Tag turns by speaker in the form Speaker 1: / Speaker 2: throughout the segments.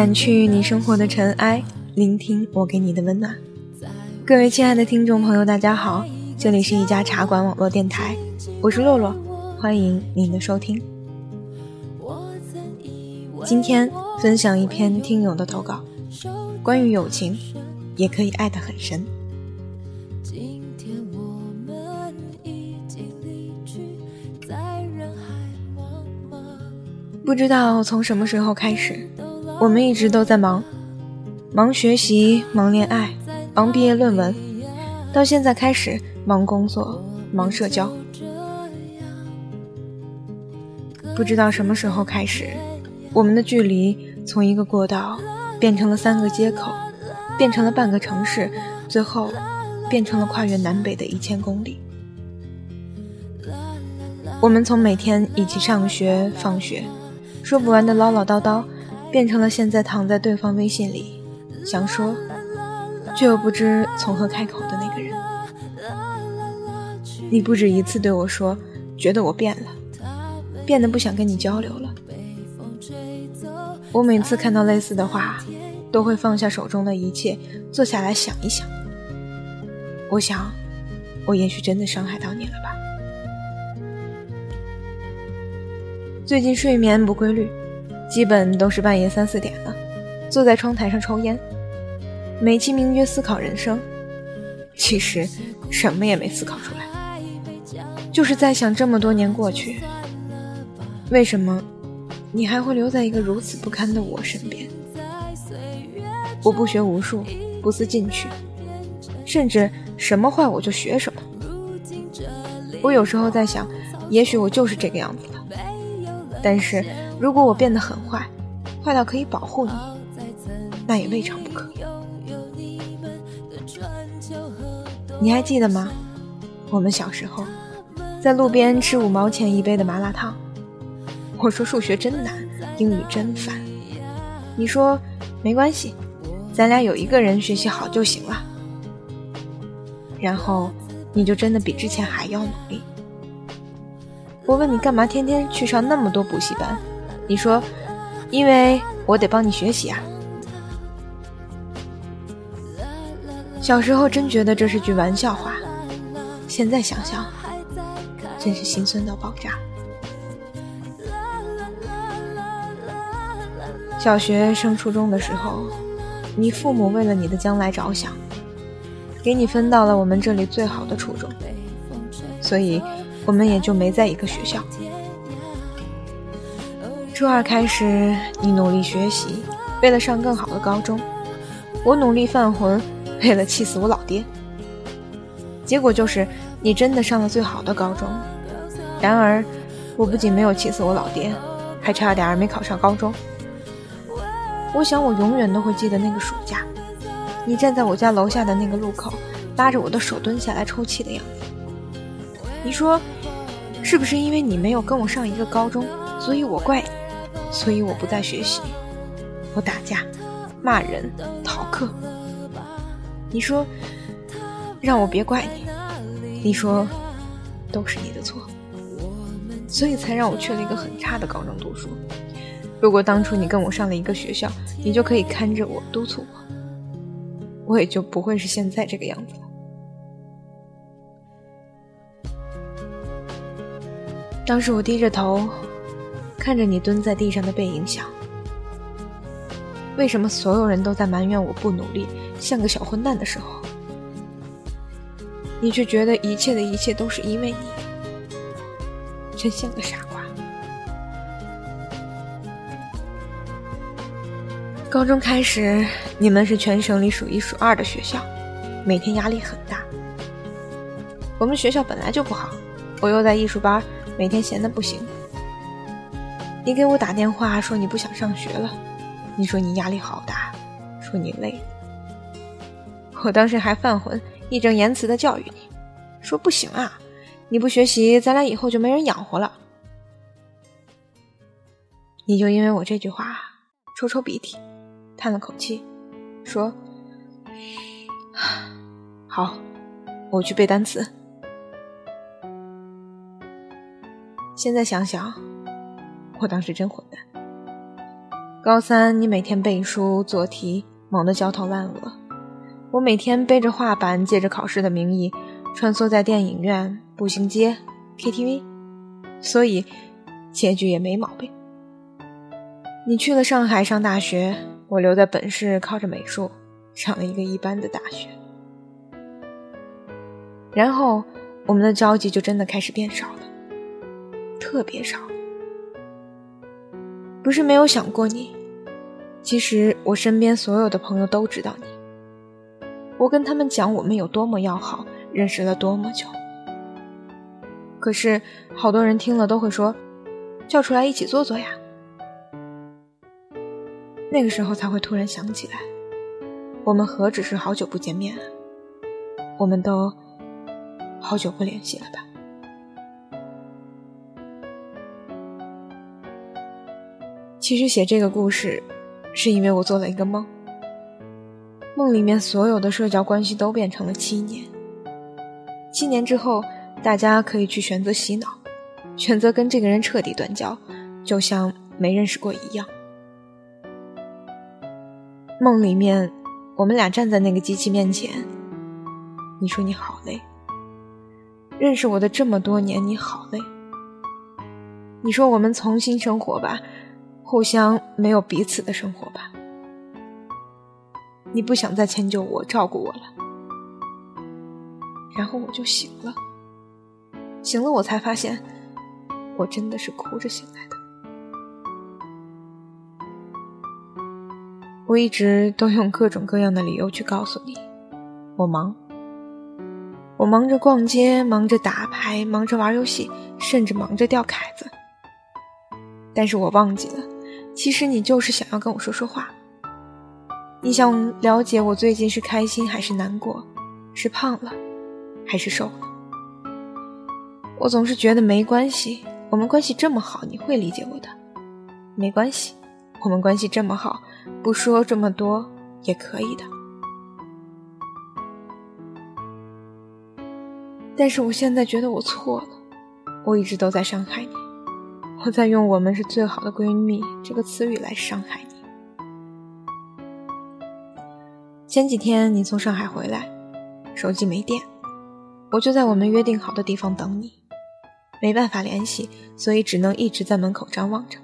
Speaker 1: 掸去你生活的尘埃，聆听我给你的温暖。各位亲爱的听众朋友，大家好，这里是一家茶馆网络电台，我是洛洛，欢迎您的收听。今天分享一篇听友的投稿，关于友情，也可以爱得很深。不知道从什么时候开始，我们一直都在忙，忙学习，忙恋爱，忙毕业论文，到现在开始忙工作，忙社交。不知道什么时候开始，我们的距离从一个过道变成了三个街口，变成了半个城市，最后变成了跨越南北的一千公里。我们从每天一起上学、放学。说不完的唠唠叨叨，变成了现在躺在对方微信里，想说，却又不知从何开口的那个人。你不止一次对我说，觉得我变了，变得不想跟你交流了。我每次看到类似的话，都会放下手中的一切，坐下来想一想。我想，我也许真的伤害到你了吧。最近睡眠不规律，基本都是半夜三四点了，坐在窗台上抽烟，美其名曰思考人生，其实什么也没思考出来，就是在想这么多年过去，为什么你还会留在一个如此不堪的我身边？我不学无术，不思进取，甚至什么坏我就学什么。我有时候在想，也许我就是这个样子了。但是，如果我变得很坏，坏到可以保护你，那也未尝不可。你还记得吗？我们小时候在路边吃五毛钱一杯的麻辣烫，我说数学真难，英语真烦，你说没关系，咱俩有一个人学习好就行了。然后你就真的比之前还要努力。我问你干嘛天天去上那么多补习班？你说，因为我得帮你学习啊。小时候真觉得这是句玩笑话，现在想想，真是心酸到爆炸。小学升初中的时候，你父母为了你的将来着想，给你分到了我们这里最好的初中，所以。我们也就没在一个学校。初二开始，你努力学习，为了上更好的高中；我努力犯浑，为了气死我老爹。结果就是，你真的上了最好的高中。然而，我不仅没有气死我老爹，还差点没考上高中。我想，我永远都会记得那个暑假，你站在我家楼下的那个路口，拉着我的手蹲下来抽泣的样子。你说，是不是因为你没有跟我上一个高中，所以我怪你，所以我不再学习，我打架、骂人、逃课？你说，让我别怪你，你说，都是你的错，所以才让我去了一个很差的高中读书。如果当初你跟我上了一个学校，你就可以看着我、督促我，我也就不会是现在这个样子了。当时我低着头，看着你蹲在地上的背影，想：为什么所有人都在埋怨我不努力，像个小混蛋的时候，你却觉得一切的一切都是因为你？真像个傻瓜。高中开始，你们是全省里数一数二的学校，每天压力很大。我们学校本来就不好，我又在艺术班。每天闲的不行，你给我打电话说你不想上学了，你说你压力好大，说你累。我当时还犯浑，义正言辞的教育你，说不行啊，你不学习，咱俩以后就没人养活了。你就因为我这句话，抽抽鼻涕，叹了口气，说：“好，我去背单词。”现在想想，我当时真混蛋。高三你每天背书做题，忙得焦头烂额；我每天背着画板，借着考试的名义，穿梭在电影院、步行街、KTV，所以结局也没毛病。你去了上海上大学，我留在本市靠着美术上了一个一般的大学，然后我们的交集就真的开始变少了，特别少。不是没有想过你，其实我身边所有的朋友都知道你。我跟他们讲我们有多么要好，认识了多么久，可是好多人听了都会说，叫出来一起坐坐呀。那个时候才会突然想起来，我们何止是好久不见面啊，我们都好久不联系了吧？其实写这个故事，是因为我做了一个梦，梦里面所有的社交关系都变成了七年，七年之后，大家可以去选择洗脑，选择跟这个人彻底断交，就像没认识过一样。梦里面，我们俩站在那个机器面前。你说你好累，认识我的这么多年，你好累。你说我们重新生活吧，互相没有彼此的生活吧。你不想再迁就我、照顾我了。然后我就醒了，醒了，我才发现，我真的是哭着醒来的。我一直都用各种各样的理由去告诉你，我忙，我忙着逛街，忙着打牌，忙着玩游戏，甚至忙着钓凯子。但是我忘记了，其实你就是想要跟我说说话。你想了解我最近是开心还是难过，是胖了还是瘦了。我总是觉得没关系，我们关系这么好，你会理解我的。没关系，我们关系这么好。不说这么多也可以的，但是我现在觉得我错了，我一直都在伤害你，我在用“我们是最好的闺蜜”这个词语来伤害你。前几天你从上海回来，手机没电，我就在我们约定好的地方等你，没办法联系，所以只能一直在门口张望着，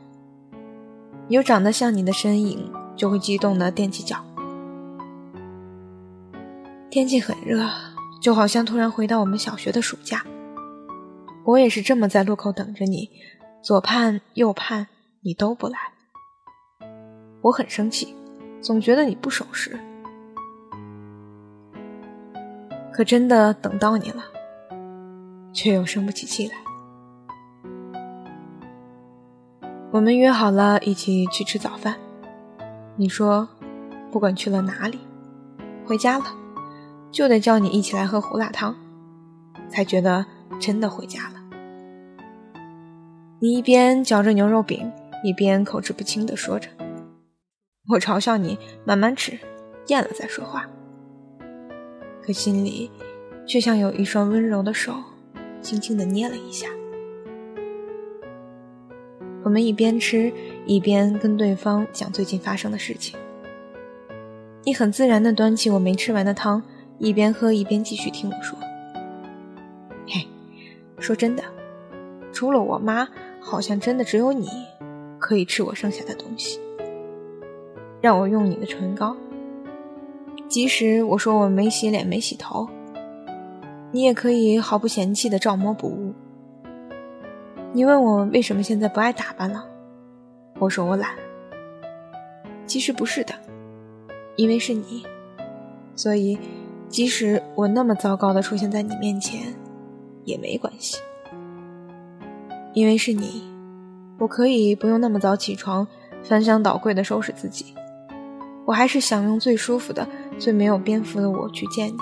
Speaker 1: 有长得像你的身影。就会激动的踮起脚。天气很热，就好像突然回到我们小学的暑假。我也是这么在路口等着你，左盼右盼，你都不来。我很生气，总觉得你不守时。可真的等到你了，却又生不起气来。我们约好了一起去吃早饭。你说，不管去了哪里，回家了，就得叫你一起来喝胡辣汤，才觉得真的回家了。你一边嚼着牛肉饼，一边口齿不清地说着，我嘲笑你慢慢吃，咽了再说话。可心里却像有一双温柔的手，轻轻地捏了一下。我们一边吃。一边跟对方讲最近发生的事情，你很自然地端起我没吃完的汤，一边喝一边继续听我说。嘿，说真的，除了我妈，好像真的只有你可以吃我剩下的东西。让我用你的唇膏，即使我说我没洗脸没洗头，你也可以毫不嫌弃的照摸不误。你问我为什么现在不爱打扮了？我说我懒，其实不是的，因为是你，所以即使我那么糟糕的出现在你面前，也没关系。因为是你，我可以不用那么早起床，翻箱倒柜的收拾自己，我还是想用最舒服的、最没有蝙蝠的我去见你。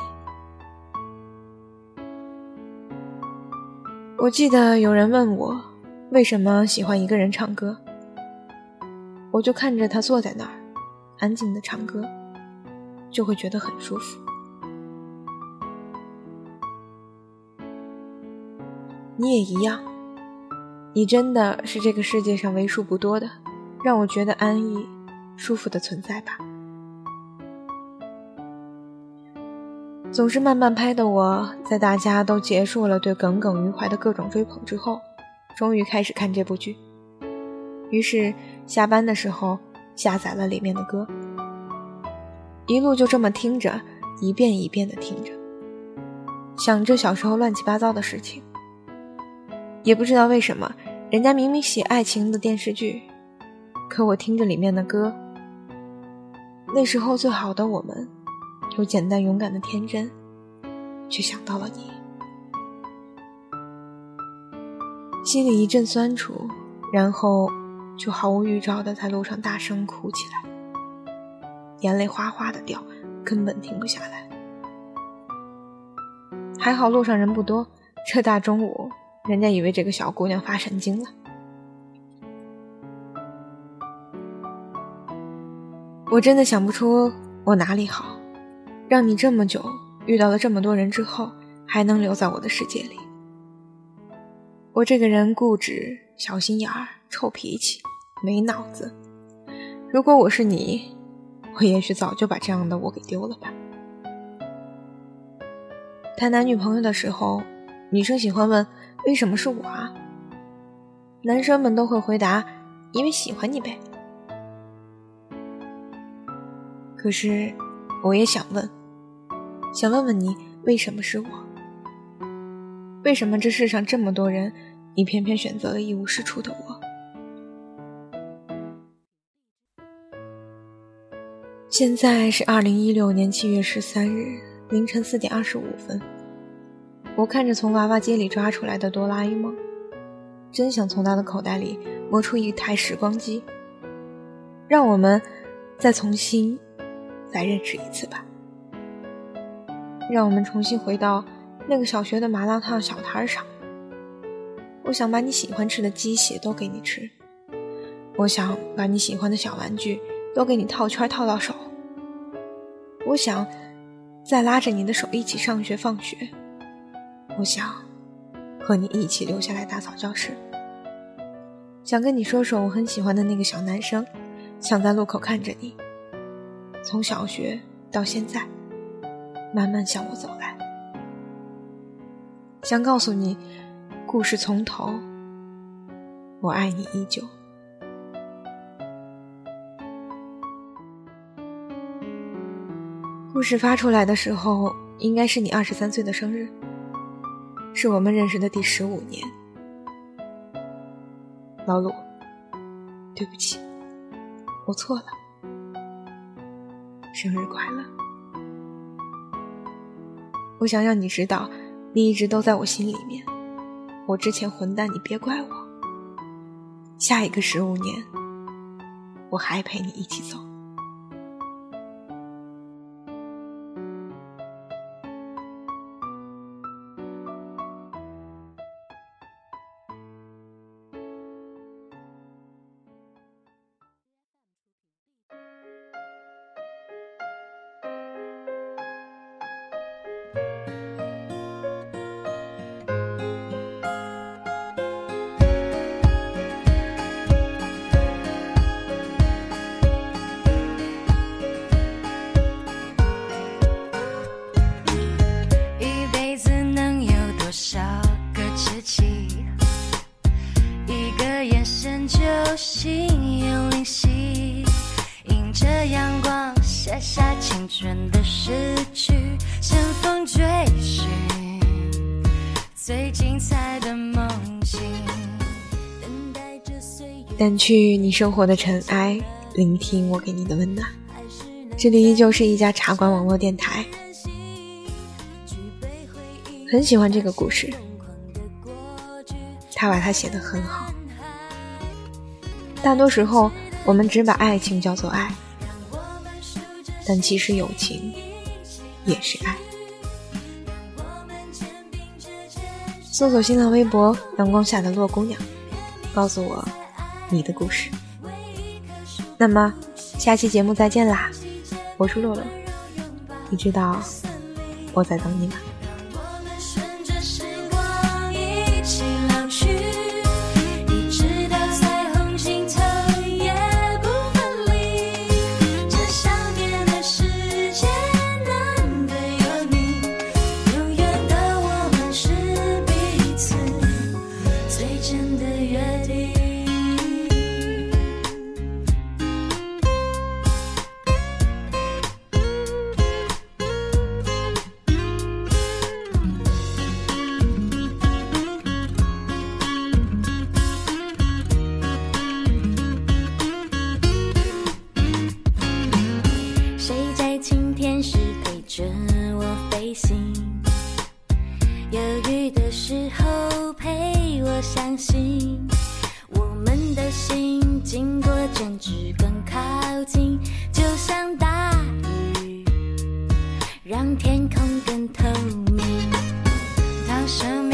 Speaker 1: 我记得有人问我，为什么喜欢一个人唱歌。我就看着他坐在那儿，安静的唱歌，就会觉得很舒服。你也一样，你真的是这个世界上为数不多的让我觉得安逸舒服的存在吧。总是慢半拍的我，在大家都结束了对耿耿于怀的各种追捧之后，终于开始看这部剧。于是下班的时候下载了里面的歌，一路就这么听着，一遍一遍的听着，想着小时候乱七八糟的事情。也不知道为什么，人家明明写爱情的电视剧，可我听着里面的歌，那时候最好的我们，有简单勇敢的天真，却想到了你，心里一阵酸楚，然后就毫无预兆的在路上大声哭起来，眼泪哗哗的掉，根本停不下来。还好路上人不多，这大中午。人家以为这个小姑娘发神经了。我真的想不出我哪里好，让你这么久遇到了这么多人之后，还能留在我的世界里。我这个人固执、小心眼儿、臭脾气、没脑子。如果我是你，我也许早就把这样的我给丢了吧。谈男女朋友的时候，女生喜欢问。为什么是我啊？男生们都会回答：“因为喜欢你呗。”可是，我也想问，想问问你，为什么是我？为什么这世上这么多人，你偏偏选择了一无是处的我？现在是二零一六年七月十三日凌晨四点二十五分。我看着从娃娃机里抓出来的哆啦 A 梦，真想从他的口袋里摸出一台时光机，让我们再重新再认识一次吧。让我们重新回到那个小学的麻辣烫小摊上。我想把你喜欢吃的鸡血都给你吃，我想把你喜欢的小玩具都给你套圈套到手，我想再拉着你的手一起上学放学。我想和你一起留下来打扫教室，想跟你说说我很喜欢的那个小男生，想在路口看着你，从小学到现在，慢慢向我走来，想告诉你，故事从头，我爱你依旧。故事发出来的时候，应该是你二十三岁的生日。是我们认识的第十五年，老鲁，对不起，我错了，生日快乐！我想让你知道，你一直都在我心里面。我之前混蛋，你别怪我。下一个十五年，我还陪你一起走。掸去你生活的尘埃，聆听我给你的温暖。这里依旧是一家茶馆网络电台。很喜欢这个故事，他把它写得很好。大多时候，我们只把爱情叫做爱，但其实友情也是爱。搜索新浪微博“阳光下的洛姑娘”，告诉我。你的故事。那么，下期节目再见啦！我是洛洛，你知道我在等你吗？
Speaker 2: 相信，我们的心经过争执更靠近，就像大雨，让天空更透明。当生命。